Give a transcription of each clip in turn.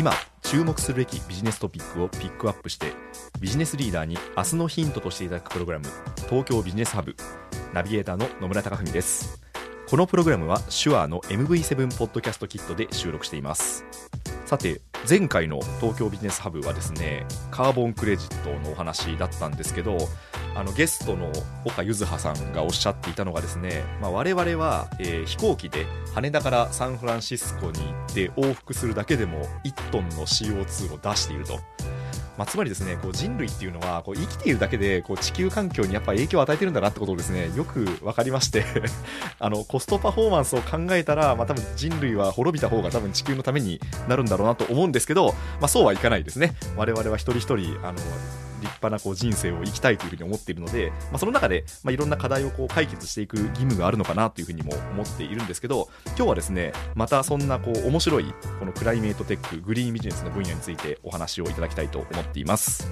今注目するべきビジネストピックをピックアップしてビジネスリーダーに明日のヒントとしていただくプログラム東京ビジネスハブナビゲーターの野村貴文です。このプログラムは手話の MV7 ポッドキャストキットで収録しています。さて前回の東京ビジネスハブはですねカーボンクレジットのお話だったんですけどあのゲストの岡柚葉さんがおっしゃっていたのがですね、まあ、我々は、えー飛行機で羽田からサンフランシスコに行って往復するだけでも1トンの CO2 を出していると。まあ、つまりですねこう人類っていうのはこう生きているだけでこう地球環境にやっぱ影響を与えてるんだなってことをですねよく分かりまして あのコストパフォーマンスを考えたら、まあ、多分人類は滅びた方が多分地球のためになるんだろうなと思うんですけど、まあ、そうはいかないですね。我々は一人一人あの立派なこう人生を生きたいというふうに思っているので、まあ、その中で、まあ、いろんな課題をこう解決していく義務があるのかなというふうにも思っているんですけど今日はですねまたそんなこう面白いこのクライメートテックグリーンビジネスの分野についてお話をいただきたいと思っています。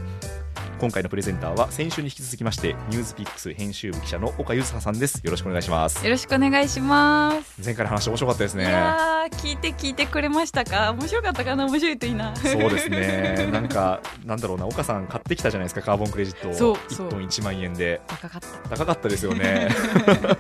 今回のプレゼンターは先週に引き続きましてニュースピックス編集部記者の岡柚葉さんです。よろしくお願いします。よろしくお願いします。前回の話面白かったですいねやー聞いて聞いてくれましたか？面白かったかな？面白いといいな。そうですね。なんかなんだろうな。岡さん買ってきたじゃないですかカーボンクレジット。をそうそう。1トン1万円で。高かった。高かったですよね。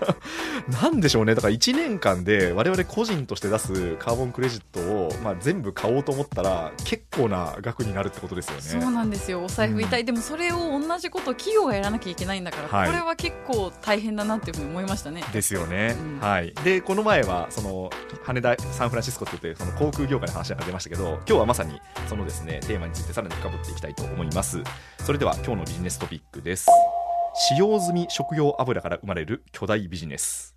なんでしょうね。だから1年間で我々個人として出すカーボンクレジットを、まあ、全部買おうと思ったら結構な額になるってことですよね。そうなんですよ。お財布痛い、でもそれを同じことを企業がやらなきゃいけないんだから、はい。これは結構大変だなっていうふうに思いましたね。ですよね、うん。はい、でこの前はその羽田サンフランシスコって言ってその航空業界の話が出ましたけど今日はまさにそのですねテーマについてさらに深掘っていきたいと思います。それでは今日のビジネストピックです。使用済み食用油から生まれる巨大ビジネス。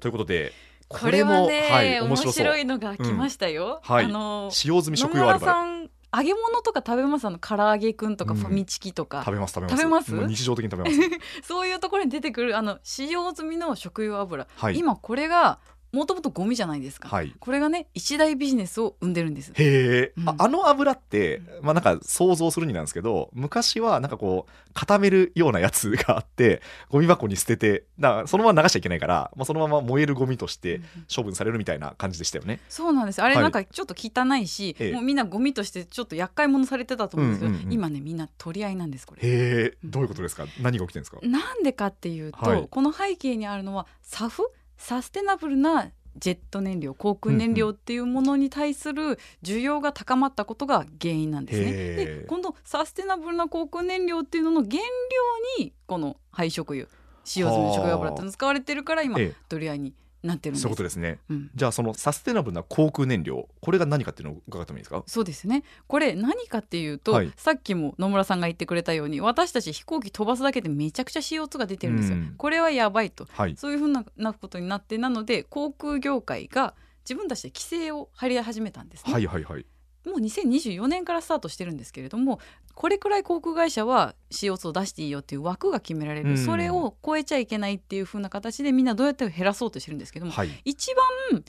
ということでこれはね、はい、面面白いのが来ましたよ、うん。はい。あの使用済み野村食用油さん揚げ物とか食べます？あの唐揚げくんとかうん。ファミチキとか、食べます食べます。食べます？日常的に食べます。そういうところに出てくるあの使用済みの食用油、はい。今これがもともとゴミじゃないですか、はい。これがね一大ビジネスを生んでるんです。へえ、うん。ああの油って、まあ、なんか想像するになんですけど昔はなんかこう固めるようなやつがあってゴミ箱に捨ててだそのまま流しちゃいけないから、まあ、そのまま燃えるゴミとして処分されるみたいな感じでしたよね。そうなんです。あれはい。なんかちょっと汚いし、ええ。もうみんなゴミとしてちょっと厄介者されてたと思うんですけど、うんうんうん。今ねみんな取り合いなんですこれ。へえ。どういうことですか？何が起きてるんですか？なんでかっていうと、はい。この背景にあるのはサフサステナブルなジェット燃料航空燃料っていうものに対する需要が高まったことが原因なんですね。で今度サステナブルな航空燃料っていうのの原料にこの廃食油使用済みの食用油って使われてるから今ええ。取り合いになってるんです。そういうことですね。うん。じゃあそのサステナブルな航空燃料これが何かっていうのを伺ってもいいですか？そうですね。これ何かっていうと、はい。さっきも野村さんが言ってくれたように私たち飛行機飛ばすだけでめちゃくちゃ CO2 が出てるんですよ、うん。これはやばいと。はい。そういうふうななことになってなので航空業界が自分たちで規制を張り始めたんですね、はいはいはいもう2024年からスタートしてるんですけれどもこれくらい航空会社は CO2 を出していいよっていう枠が決められる、うん。それを超えちゃいけないっていうふうな形でみんなどうやって減らそうとしてるんですけども、はい。一番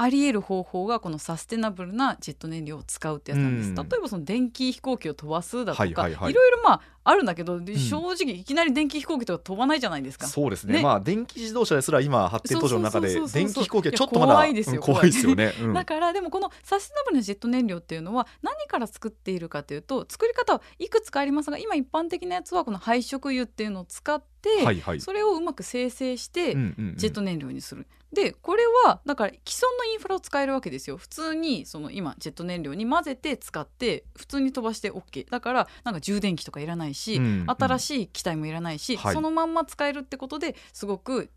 あり得る方法がこのサステナブルなジェット燃料を使うってやつなんです、うん。例えばその電気飛行機を飛ばすだとか、はいいはいはい。ろいろまああるんだけど、で正直いきなり電気飛行機とか飛ばないじゃないですか。そうですね。ね。まあ電気自動車ですら今発展途上の中で電気飛行機はちょっとまだ怖いですようん怖いですよね、うん。だからでもこのサステナブルなジェット燃料っていうのは何から作っているかというと作り方はいくつかありますが今一般的なやつはこの廃食油っていうのを使って、はいはい。それをうまく生成して、うんうんうん。ジェット燃料にする。でこれはだから既存のインフラを使えるわけですよ。普通にその今ジェット燃料に混ぜて使って普通に飛ばして OK だからなんか充電器とかいらないし、うんうん。新しい機体もいらないし、はい。そのまんま使えるってことですごく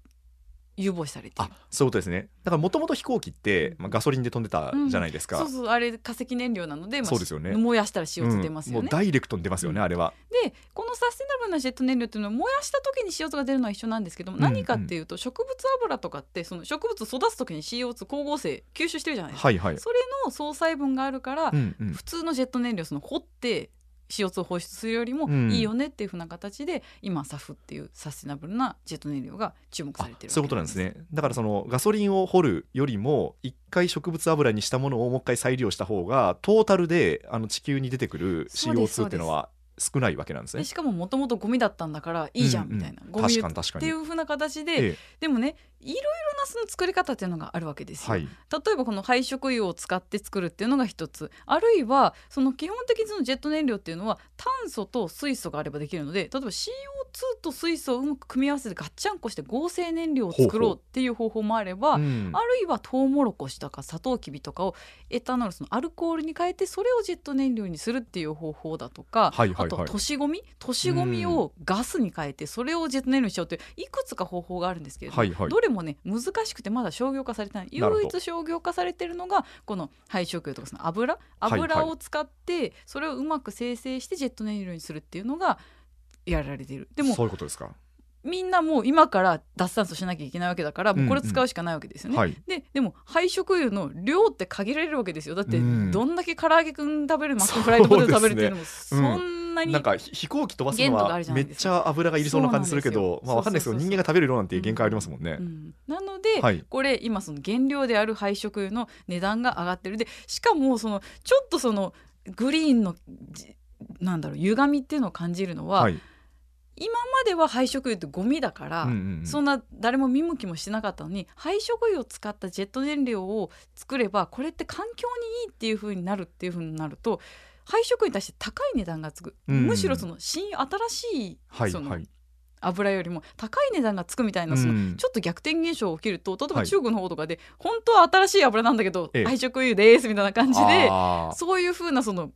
有望視されてる。あそういうことですね。だからもともと飛行機って、まあ、ガソリンで飛んでたじゃないですか、そうそうあれ化石燃料なので、まあそうですよね。燃やしたら CO2 出ますよね、ダイレクトに出ますよね、うん。あれは。でこのサステナブルなジェット燃料っていうのは燃やした時に CO2 が出るのは一緒なんですけども、うん。何かっていうと植物油とかってその植物育つ時に CO2 光合成吸収してるじゃないですか、はいはい、それの総細分があるから、普通のジェット燃料その掘って CO2 を放出するよりもうん。いいよねっていうふうな形で、今 SAF っていうサステナブルなジェット燃料が注目さあれてるそういうことなんですね。だからそのガソリンを掘るよりも一回植物油にしたものをもう一回再利用した方がトータルであの地球に出てくるそうです CO2 っていうのは少ないわけなんですね。でしかももともとゴミだったんだからいいじゃんうんうんみたいな、ゴミ確かに確かに。っていうふうな形で、ええ。でもねいろいろなその作り方っていうのがあるわけですよ。はい。例えばこの廃食油を使って作るっていうのが一つ。あるいはその基本的にそのジェット燃料っていうのは炭素と水素があればできるので例えば CO2 と水素をうまく組み合わせてガッチャンコして合成燃料を作ろうっていう方法もあればうん。あるいはトウモロコシとかサトウキビとかをエタノールそのアルコールに変えてそれをジェット燃料にするっていう方法だとか、はいはいはい。あと都市ゴミ都市ゴミをガスに変えてそれをジェット燃料にしようといういくつか方法があるんですけれども、はいはい。どれもね難しくてまだ商業化されてない。唯一商業化されてるのがこの廃食油とかその油？油を使ってそれをうまく生成してジェット燃料にするっていうのがやられている。でもそういうことですか？みんなもう今から脱炭素しなきゃいけないわけだからもうこれ使うしかないわけですよね。はい。ででも廃食油の量って限られるわけですよ。だってうん。どんだけ唐揚げくん食べるマックフライドポテト食べるっていうのもそうですねそんなに、なんかひ飛行機飛ばすのはめっちゃ油がいりそうな感じするけどまあわかんないですけど人間が食べる量なんて限界ありますもんね。う。んなので、はいこれ今その原料である廃食油の値段が上がってる。でしかもそのちょっとそのグリーンのじなんだろう歪みっていうのを感じるのは、はい。今までは廃食油ってゴミだから、うんうんうん。そんな誰も見向きもしてなかったのに廃食油を使ったジェット燃料を作ればこれって環境にいいっていう風になるっていう風になると廃食油に対して高い値段がつく、うん。むしろその新新しいその油よりも高い値段がつくみたいなそのうん。ちょっと逆転現象が起きると例えはい。ば中国の方とかで、本当は新しい油なんだけど、ええ。廃食油ですみたいな感じでそういう風なその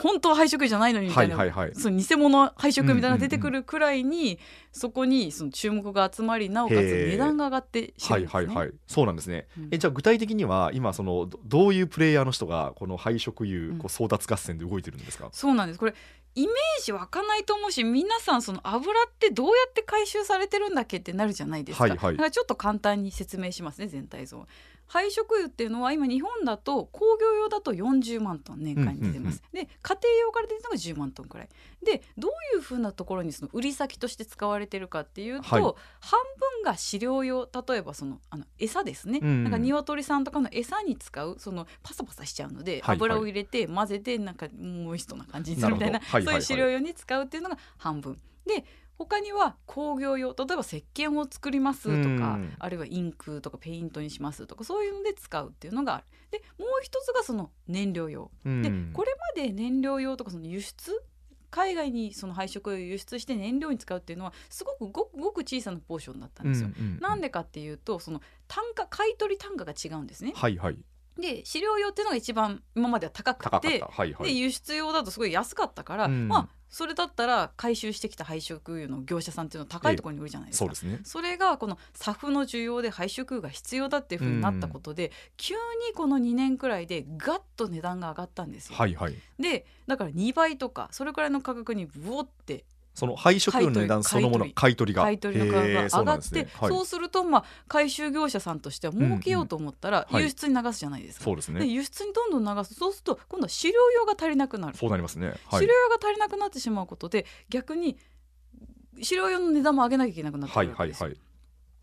本当は廃食油じゃないのにみたいな、はいはいはい。その偽物廃食油みたいなのが出てくるくらいに、そこにその注目が集まりなおかつ値段が上がってしまはいうんですね。はいはいそうなんですね、うん。えじゃあ具体的には今そのどどういうプレイヤーの人がこの廃食油うんこう争奪合戦で動いてるんですか、そうなんです。これイメージ湧かないと思うし皆さんその油ってどうやって回収されてるんだっけってなるじゃないですか、はいはい。だからちょっと簡単に説明しますね全体像廃食油っていうのは今日本だと工業用だと40万トン年間に出てます、で家庭用から出てるのが10万トンくらい。でどういうふうなところにその売り先として使われてるかっていうと、はい。半分が飼料用例えばそのあの餌ですね、うんなんか鶏さんとかの餌に使うそのパサパサしちゃうので、はいはい。油を入れて混ぜてなんかモイストな感じにするみたいなはいはい。そういう飼料用に使うっていうのが半分。で他には工業用例えば石鹸を作りますとかうん。あるいはインクとかペイントにしますとかそういうので使うっていうのがある。でもう一つがその燃料用。うん。でこれまで燃料用とかその輸出海外にその廃食油を輸出して燃料に使うっていうのはすごくごくごく小さなポーションだったんですよ。なんでかっていうとその単価買い取り単価が違うんですね。はいはいで飼料用っていうのが一番今までは高くてはいはい。で輸出用だとすごい安かったから、うん。まあそれだったら回収してきた廃食油の業者さんっていうのは高いところに売るじゃないですか。そうですね。それがこの SAF の需要で廃食油が必要だっていうふうになったことで、急にこの2年くらいでガッと値段が上がったんですよ。はいはい。でだから2倍とかそれくらいの価格にブオってその廃食油の値段そのもの買い取り。が。買い取りの価格が上がってなんですね。はい。そうするとまあ回収業者さんとしては儲けようと思ったら輸出に流すじゃないですか。そうですね。で輸出にどんどん流す。そうすると今度は飼料用が足りなくなる。そうなりますね。はい。飼料用が足りなくなってしまうことで逆に飼料用の値段も上げなきゃいけなくなってくはいるわけですよ。はいはい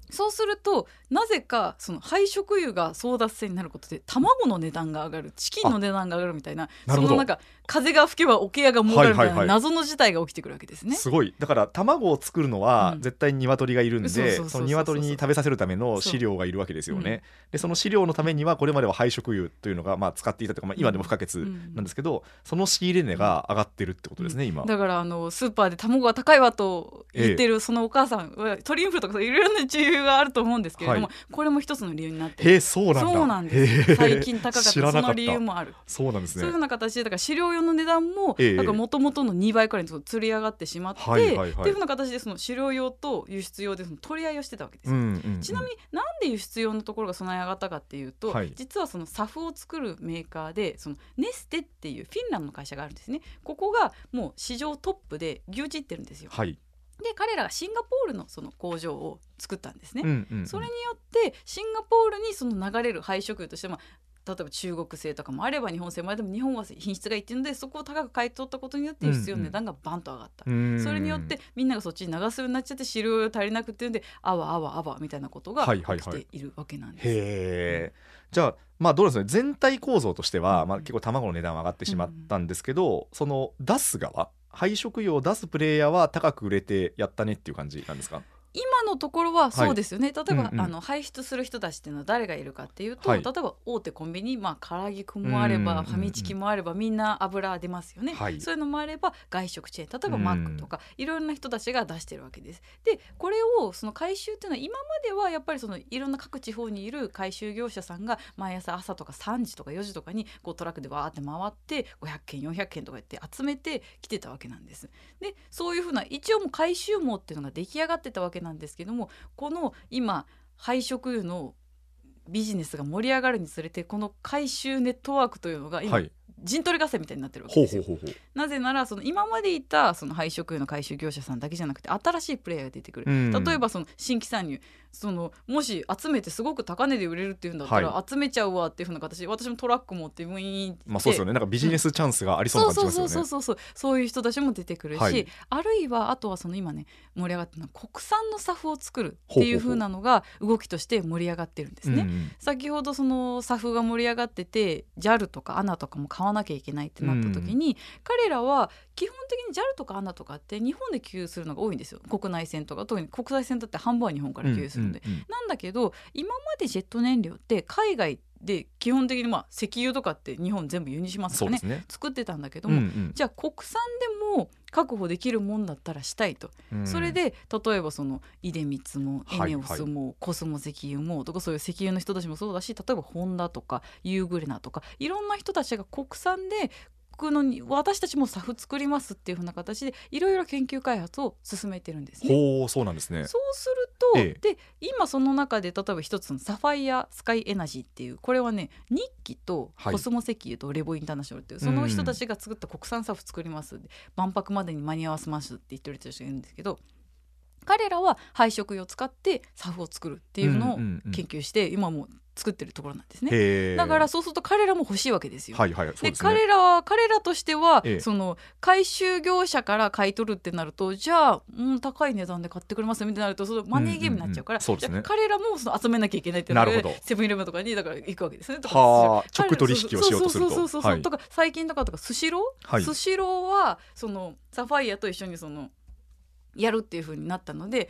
そうするとなぜかその廃食油が争奪戦になることで卵の値段が上がるチキンの値段が上がるみたいなそのなんか風が吹けば桶屋が儲かるみたいな謎の事態が起きてくるわけですね。すごい。だから卵を作るのはうん。絶対に鶏がいるんで、そうそうその鶏に食べさせるための飼料がいるわけですよね。でその飼料のためにはこれまでは廃食油というのがまあ使っていたというか、まあ、今でも不可欠なんですけど、その仕入れ値が上がってるってことですね、今。だからあのスーパーで卵が高いわと言ってるそのお母さんは鳥インフルとかいろいろな重由があると思うんですけれども、はこれも一つの理由になって。るそうなんだ。そうなんへです。え最近高かった。その理由もある。そうなんですね。そういうふうな形でだから飼料用の値段もええ。だから元々の2倍くらいにそう釣り上がってしまって、はいっていうふうな形でその飼料用と輸出用でその取り合いをしてたわけですよ。うんうんうん。ちなみになんで輸出用のところがそんなに上がったかっていうと、はい。実はそのサフを作るメーカーでそのネステっていうフィンランドの会社があるんですね。ここがもう市場トップで牛耳ってるんですよ。はい。で彼らがシンガポールのその工場を作ったんですね、うんうんうん。それによってシンガポールにその流れる廃食油として、まあ、例えば中国製とかもあれば日本製もあれば日本は品質がいいっていうのでそこを高く買い取ったことによって輸出用の値段がバンと上がった、うんそれによってみんながそっちに流すようになっちゃって飼料用足りなくっていうんであわあわあわみたいなことがはいはいはい。起きているわけなんです。へえじゃあまあどうなんですかね。全体構造としては、まあ、結構卵の値段は上がってしまったんですけど、その出す側配食用を出すプレイヤーは高く売れてやったねっていう感じなんですか？今のところはそうですよね、例えば、うんうん。あの排出する人たちっていうのは誰がいるかっていうと、はい。例えば大手コンビニ、まあ、唐揚げくんもあれば、ファミチキもあればみんな油出ますよね、はい。そういうのもあれば外食チェーン例えばうんマックとか、いろんな人たちが出してるわけです。でこれをその回収っていうのは今まではやっぱりそのいろんな各地方にいる回収業者さんが毎朝朝とか3時とか4時とかにこうトラックでわーって回って500件400件とかやって集めてきてたわけなんです。でそういうふうな一応もう回収網っていうのが出来上がってたわけなんですけどもこの今廃食油のビジネスが盛り上がるにつれてこの回収ネットワークというのが今、はい。陣取り合戦みたいになってるわけですよ。なぜならその今までいたその廃食油の回収業者さんだけじゃなくて新しいプレイヤーが出てくる、うん。例えばその新規参入そのもし集めてすごく高値で売れるっていうんだったら、は集めちゃうわっていうふうな形で私もトラック持ってウィーンってまあそうですよね。なんかビジネスチャンスがありそうなそう感じしますよねそうそう。そうそうそうそういう人たちも出てくるし、はい。あるいはあとはその今ね盛り上がってるのは国産のサフを作るっていう風なのが動きとして盛り上がってるんですね。うんうん。先ほどそのサフが盛り上がってて JAL とか ANA とかも買わなきゃいけないってなった時に、彼らは基本的に JAL とか ANA とかって日本で給油するのが多いんですよ。国内線とか。特に国際線だって半分は日本から給油するんで。うんうん。うんなんだけど今までジェット燃料って海外で基本的にまあ石油とかって日本全部輸入しますからね。ね。作ってたんだけども、うんうん。じゃあ国産でも確保できるもんだったらしたいと、うん。それで例えばその出光もエはいネオスも、コスモ石油もとかそういう石油の人たちもそうだし例えばホンダとかユーグレナとかいろんな人たちが国産でこのに私たちもサフ作りますっていうふうな形でいろいろ研究開発を進めてるんですね。ほうそうなんですね。そうすると、えで今その中で例えば一つのサファイアスカイエナジーっていうこれはね日記とはいコスモ石油とレボインターナショナルっていう、その人たちが作った国産サフ作ります万博までに間に合わせますって言ってる人たちがいるんですけど彼らは廃食油を使ってサフを作るっていうのを研究して今もう作ってるところなんですね。だからそうすると彼らも欲しいわけですよ。はいはいでね。彼らは彼らとしては、ええ。その回収業者から買い取るってなるとじゃあ、うん、高い値段で買ってくれますみたいになるとそのマネーゲームになっちゃうから、うんうんうん。ね。彼らもその集めなきゃいけないってなる。セブンイレブンとかにだから行くわけですね。とかは直取引をしようとすると。そうそうそうそう、はい。とか最近とかとかスシロー、はい。スシローはそのサファイアと一緒にそのやるっていう風になったので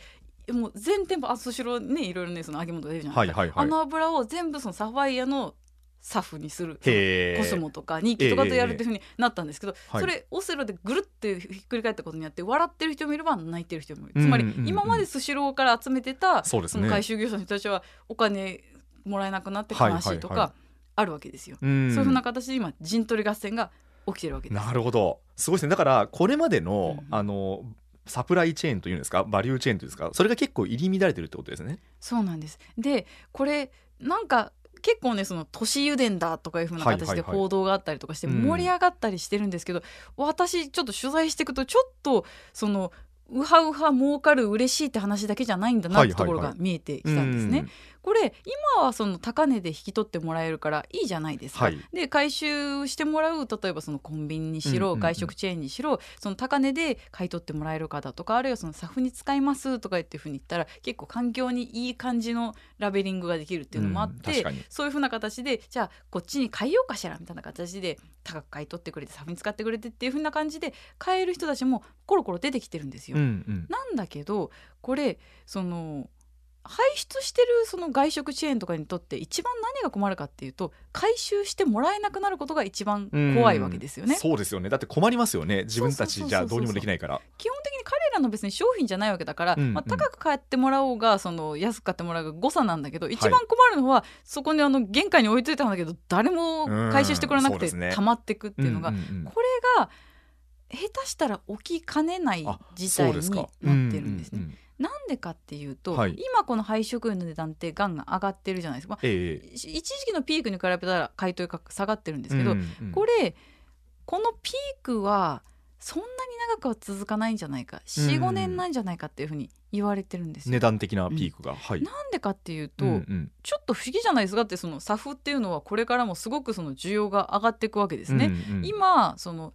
もう全店舗あスシローねいろいろねその揚げ物が出るじゃないですか、はいはいはい。あの油を全部そのサファイアのサフにする。コスモとかニッキとかとやるっていうふうになったんですけど、はい。それオセロでぐるってひっくり返ったことによって笑ってる人もいれば泣いてる人もいる、うんつまり今までスシローから集めてたその回収業者の人たちはお金もらえなくなって悲しいとかあるわけですよ。うん。そういうふうな形で今陣取り合戦が起きてるわけです。なるほど。すごいですね。だからこれまでの、うん。あのサプライチェーンというんですかバリューチェーンというんですかそれが結構入り乱れてるってことですね。そうなんです。でこれなんか結構ねその都市油田だとかいうふうな形ではいはいはい。報道があったりとかしてうん。盛り上がったりしてるんですけど、私ちょっと取材していくとちょっとそのウハウハ儲かる嬉しいって話だけじゃないんだなってところが見えてきたんですね。うんこれ今はその高値で引き取ってもらえるからいいじゃないですか。はいで回収してもらう例えばそのコンビニにしろ、外食チェーンにしろその高値で買い取ってもらえるかだとかあるいはそのサフに使いますとか言っていうふうに言ったら結構環境にいい感じのラベリングができるっていうのもあって、うんそういうふうな形でじゃあこっちに買いようかしらみたいな形で高く買い取ってくれてサフに使ってくれてっていうふうな感じで買える人たちもコロコロ出てきてるんですよ。うんうんなんだけどこれその排出してるその外食チェーンとかにとって一番何が困るかっていうと回収してもらえなくなることが一番怖いわけですよね。そうですよね。だって困りますよね。自分たちじゃどうにもできいないから。基本的に彼らの別に商品じゃないわけだから、うんうん。まあ、高く買ってもらおうがその安く買ってもらうが誤差なんだけど一番困るのは、そこにあの玄関に置いといたんだけど誰も回収してくれなくて溜まってくっていうのが、んんんこれが下手したら起きかねないあ事態になってるんですね。うううんなんでかっていうと、はい。今この廃食油の値段ってガンガン上がってるじゃないですか、まあええ一時期のピークに比べたら買い取り価格下がってるんですけど、うんうんこれこのピークはそんなに長くは続かないんじゃないか。45年なんじゃないかっていうふうに言われてるんですよ。値段的なピークが、はい。なんでかっていうと、うんうん。ちょっと不思議じゃないですかってその SAF っていうのはこれからもすごくその需要が上がっていくわけですね。うんうん。今その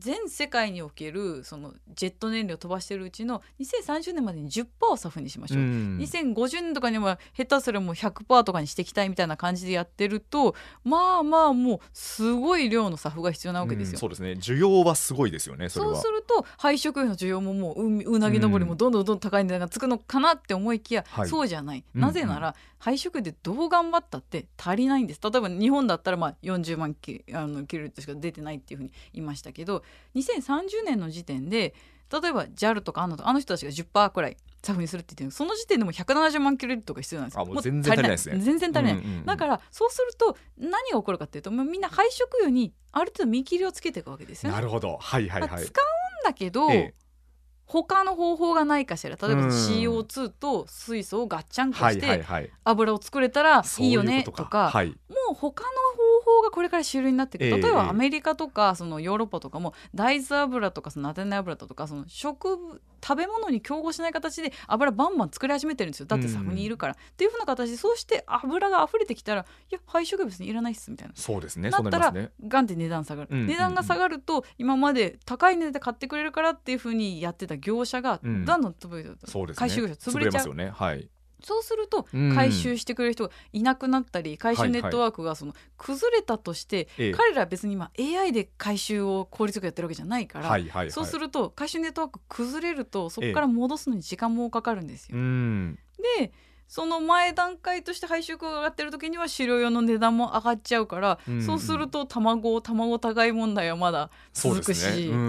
全世界におけるそのジェット燃料を飛ばしてるうちの2030年までに10%を SAF にしましょう。うん。2050年とかには下手すらもう100%とかにしていきたいみたいな感じでやってるとまあまあもうすごい量の SAF が必要なわけですよ。うんそうですね。需要はすごいですよねそうは。すると廃食油の需要ももうううなぎ登りもどんどんどんどん高い値段がつくのかなって思いきや、はい。そうじゃない、うんなぜなら廃食油でどう頑張ったって足りないんです。例えば日本だったらまあ40万キあのキロリットルしか出てないっていうふうに言いましたけど2030年の時点で例えば JAL とかあのあの人たちが10%くらいサフにするって言ってる。その時点でもう170万キロリットルが必要なんですよ。あもう全然足りないですね。全然足りない、うんうんうん。だからそうすると何が起こるかっていうともうみんな廃食油にある程度見切りをつけていくわけですよね。なるほど。はいはいはい。まあ使うんだけど、ええ。他の方法がないかしら。例えばうん。CO2 と水素をガッチャンコはいして油を作れたらいいよねこととか。はい他の方法がこれから主流になっていく。ええ例えばええ。アメリカとかそのヨーロッパとかも大豆油とかそのナテナ油とかその食食べ物に競合しない形で油バンバン作り始めてるんですよ。だってサフにいるから、っていうふうな形でそうして油が溢れてきたらいや廃食物にいらないっすみたいな。そうですね。そうなったらね。ガンって値段下がる、うんうんうん。値段が下がると今まで高い値で買ってくれるからっていうふうにやってた業者がうん。どんどん潰れてうですね。回収業者潰れちゃう。ますよね。はいそうするとうん。回収してくれる人がいなくなったり回収ネットワークがその崩れたとして、ええ。彼らは別に今 AI で回収を効率よくやってるわけじゃないから、はいはいはい。そうすると回収ネットワーク崩れるとそこから戻すのに時間もかかるんですよ。うん。でその前段階として廃食が上がってる時には飼料用の値段も上がっちゃうから、うん。うんそうすると卵卵高い問題はまだそう続くし、ですね。うんうんう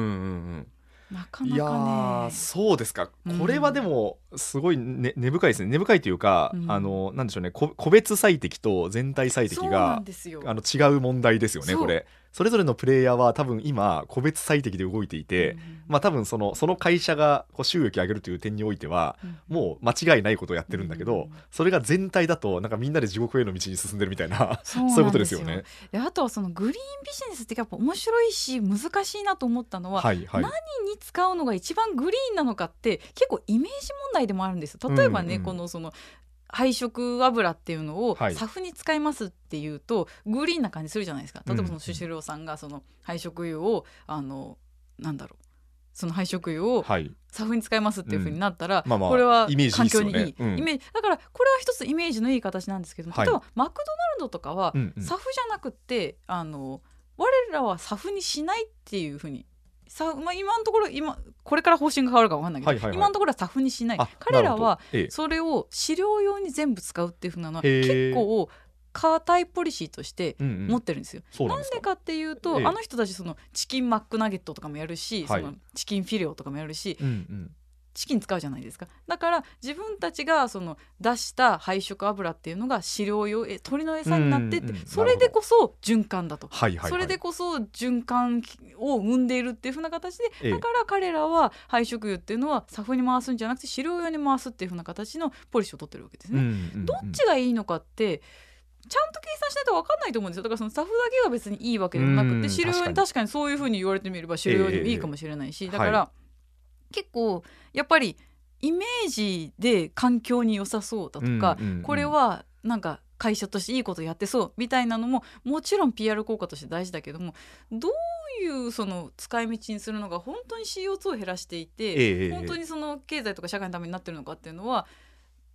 んなかいやなかーね。そうですか。うん。これはでもすごい、ね、根深いですね。根深いというか、うん。あのなんでしょうね。こ個別最適と全体最適が。あの違う問題ですよねこれそれぞれのプレイヤーは多分今個別最適で動いていて、うんまあ多分そのその会社がこう収益を上げるという点においてはうん。もう間違いないことをやってるんだけど、うんそれが全体だとなんかみんなで地獄への道に進んでるみたいなそういうことですよね。であとはそのグリーンビジネスってやっぱ面白いし難しいなと思ったのは、はいはい。何に使うのが一番グリーンなのかって結構イメージ問題でもあるんですよ。例えばね、このその配色油っていうのをはい。サフに使いますっていうと、グリーンな感じするじゃないですか。例えばそうんのシュシュローさんがその配色油をあのなんだろう。その配色油をはい。サフに使いますっていうふうになったら、これは環境にいい。うん。イメージだからこれは一つイメージのいい形なんですけどもはい。例えばマクドナルドとかはサフじゃなくてあの我らはサフにしないっていうふうにさ、まあ、今のところ今これから方針が変わるか分かんないけど、はいはいはい。今のところはサフにしない。あ彼らはそれを飼料用に全部使うっていうふうなのは結構硬いポリシーとしてうんうん。持ってるんですよ。そうなんですか。なんでかっていうと、ええ。あの人たちそのチキンマックナゲットとかもやるし、はい。そのチキンフィレオとかもやるしうんうんチキン使うじゃないですか。だから自分たちがその出した配色油っていうのが飼料用え鳥の餌になってって、うんうんそれでこそ循環だと。はいはいはい。それでこそ循環を生んでいるっていう風な形で、ええ。だから彼らは配色油っていうのはサフに回すんじゃなくて飼料用に回すっていう風な形のポリシーを取ってるわけですね。うんうんうん。どっちがいいのかってちゃんと計算しないと分かんないと思うんですよ。だからそのサフだけが別にいいわけでもなくうんて飼料用にに確かにそういうふうに言われてみれば飼料用にもいいかもしれないし、ええだから、は結構やっぱりイメージで環境に良さそうだとか、うんうんうん。これはなんか会社としていいことやってそうみたいなのももちろん PR 効果として大事だけどもどういうその使い道にするのが本当に CO2 を減らしていて、ええ。本当にその経済とか社会のためになってるのかっていうのは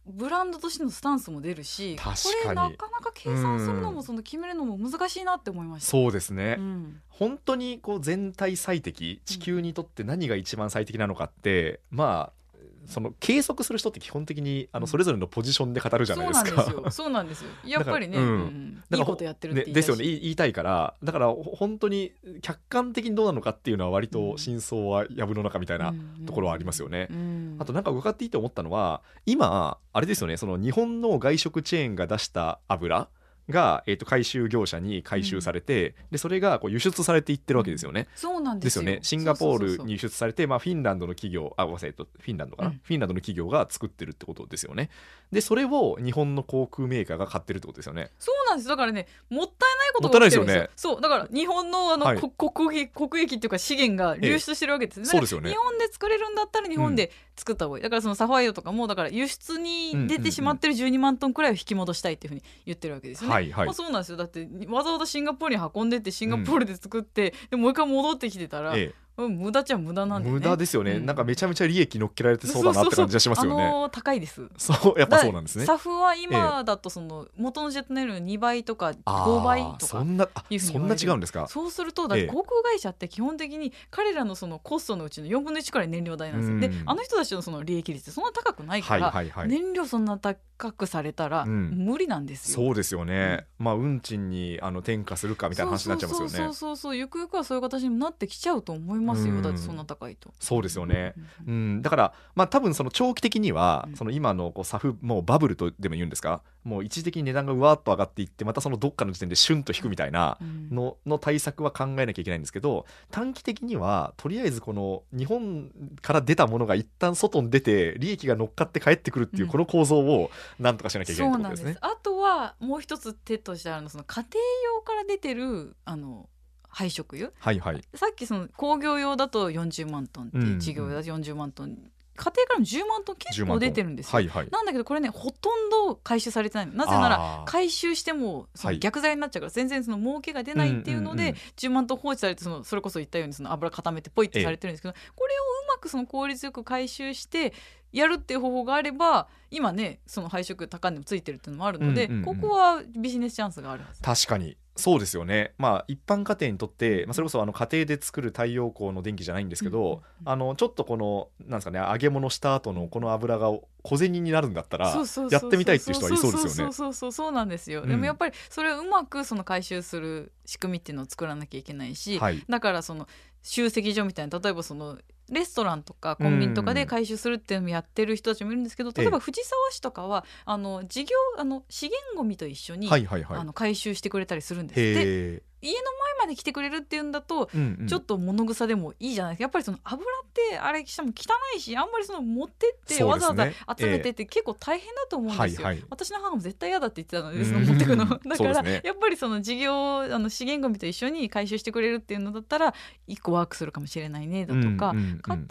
ブランドとしてのスタンスも出るしこれなかなか計算するのもその決めるのも難しいなって思いました。そうですね、うん。本当にこう全体最適地球にとって何が一番最適なのかって、まあその計測する人って基本的にあのそれぞれのポジションで語るじゃないですか。そうなんですよ。そうなんですよ。やっぱりね、うん。いいことやってるってですよね。言いたいから。だからほ本当に客観的にどうなのかっていうのは割と真相は藪の中みたいなところはありますよね。うん。あとなんか伺っていいと思ったのは今あれですよね。その日本の外食チェーンが出した油が、えー、と回収業者に回収されて、でそれがこう輸出されていってるわけですよね。そうなんでですすよよね。シンガポールに輸出されて、まあ、フィンランドの企業あごめんなさいえっとフィンランドかな、うん。フィンランドの企業が作ってるってことですよね。でそれを日本の航空メーカーが買ってるってことですよね。そうなんです。だからねもったいないことが起きてるんですよ。すよそう。だから日本のあの、はい。こ国益国益っていうか資源が流出してるわけです、そうですよね。日本で作れるんだったら日本で作った方がいい、だからそのサファイアとかもだから輸出に出てしまってる12万トンくらいを引き戻したいっていうふうに言ってるわけですよね、はいはい。まあ、そうなんですよ。だってわざわざシンガポールに運んでってシンガポールで作って、でもう一回戻ってきてたら、えうん無駄っちゃ無駄なんでね。無駄ですよね、うん。なんかめちゃめちゃ利益乗っけられてそうだなって感じがしますよね。あのー高いです。そうやっぱそうなんですね。だサフは今だとその元のジェットネイルの2倍とか5倍とか。そんなそんな違うんですか？そうするとだ航空会社って基本的に彼らのそのコストのうちの4分の1くらい燃料代なんですよ。でうん。あの人たちのその利益率ってそんな高くないから、はいはいはい。燃料そんな高くされたらうん。無理なんですよ。そうですよね、まあ運賃にあの転嫁するかみたいな話になっちゃいますよね。そうそうそうそうゆくゆくはそういう形になってきちゃうと思いますうん。よだってそんな高いと。そうですよね。うん。うん。うん、だから、まあ、多分その長期的には、うん。その今のこうサフもうバブルとでも言うんですか？もう一時的に値段がうわーっと上がっていってまたそのどっかの時点でシュンと引くみたいなうん。のの対策は考えなきゃいけないんですけど短期的にはとりあえずこの日本から出たものが一旦外に出て利益が乗っかって帰ってくるっていううん。この構造をなんとかしなきゃいけないってことですね。あとはもう一つ手としてあるのその家庭用から出てるあの廃食？油はいはい。さっきその工業用だと40万トンってうん事業用だと40万トン、家庭からも10万トン結10万トン。構出てるんですよ、はいはい。なんだけどこれねほとんど回収されてないの。なぜなら回収してもそはい。の逆剤になっちゃうから全然その儲けが出ないっていうので、うんうんうん。10万トン放置されてそのそれこそ言ったようにその油固めてポイってされてるんですけど、これをうまくその効率よく回収してやるっていう方法があれば今ねその配色高値もついてるっていうのもあるので、うんうんうん。ここはビジネスチャンスがあるはず。確かにそうですよね。まあ一般家庭にとって、まあ、それこそあの家庭で作る太陽光の電気じゃないんですけど、あのちょっとこのなんですかね揚げ物した後のこの油が小銭になるんだったらやってみたいっていう人はいそうですよね。そう。そうそうそうなんですよ、うん。でもやっぱりそれをうまくその回収する仕組みっていうのを作らなきゃいけないし、はい。だからその集積所みたいな例えばそのレストランとかコンビニとかで回収するっていうのもやってる人たちもいるんですけど、ええ。例えば藤沢市とかはあの事業あの資源ごみと一緒に、はいはいはい。あの回収してくれたりするんです。でへえ、家の前まで来てくれるっていうんだと、うんうん。ちょっと物臭でもいいじゃないですか。やっぱりその油ってあれしても汚いしあんまりその持ってってわざわざ集めてって結構大変だと思うんですよ、はいはい。私の母も絶対嫌だって言ってたのでうん。その持ってくの。だから、ね。やっぱりその事業あの資源ゴミと一緒に回収してくれるっていうのだったら一個ワークするかもしれないねだとか、うんうんうん。家庭で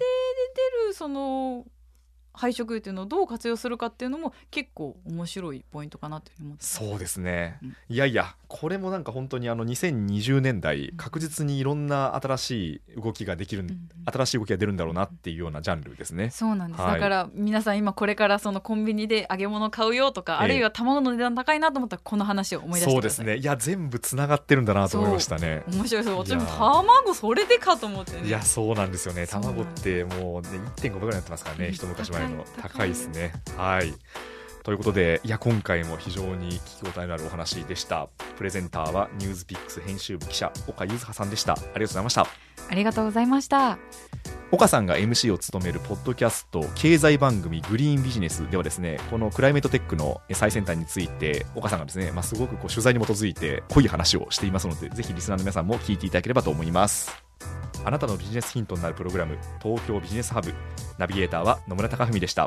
出るその配色油っていうのをどう活用するかっていうのも結構面白いポイントかなというふうに思ってそうですね、うん。いやいやこれもなんか本当にあの2020年代うん。確実にいろんな新しい動きができる、うん新しい動きが出るんだろうなっていうようなジャンルですね。そうなんです、はい。だから皆さん今これからそのコンビニで揚げ物買うよとか、ええ。あるいは卵の値段高いなと思ったらこの話を思い出してそうですね。いや全部つながってるんだなと思いましたね。面白いです私も卵それでかと思ってね。いやそうなんですよね。そう卵ってもう、ね、1.5倍ぐらいになってますからね、うん一昔前の高い高いですね。はい。ということでいや今回も非常に聞き応えのあるお話でした。プレゼンターはニュースピックス編集部記者岡柚葉さんでした。ありがとうございました。ありがとうございました。岡さんが MC を務めるポッドキャスト経済番組グリーンビジネスではですねこのクライメートテックの最先端について岡さんがですね、まあ、すごくこう取材に基づいて濃い話をしていますのでぜひリスナーの皆さんも聞いていただければと思います。あなたのビジネスヒントになるプログラム東京ビジネスハブ。ナビゲーターは野村貴文でした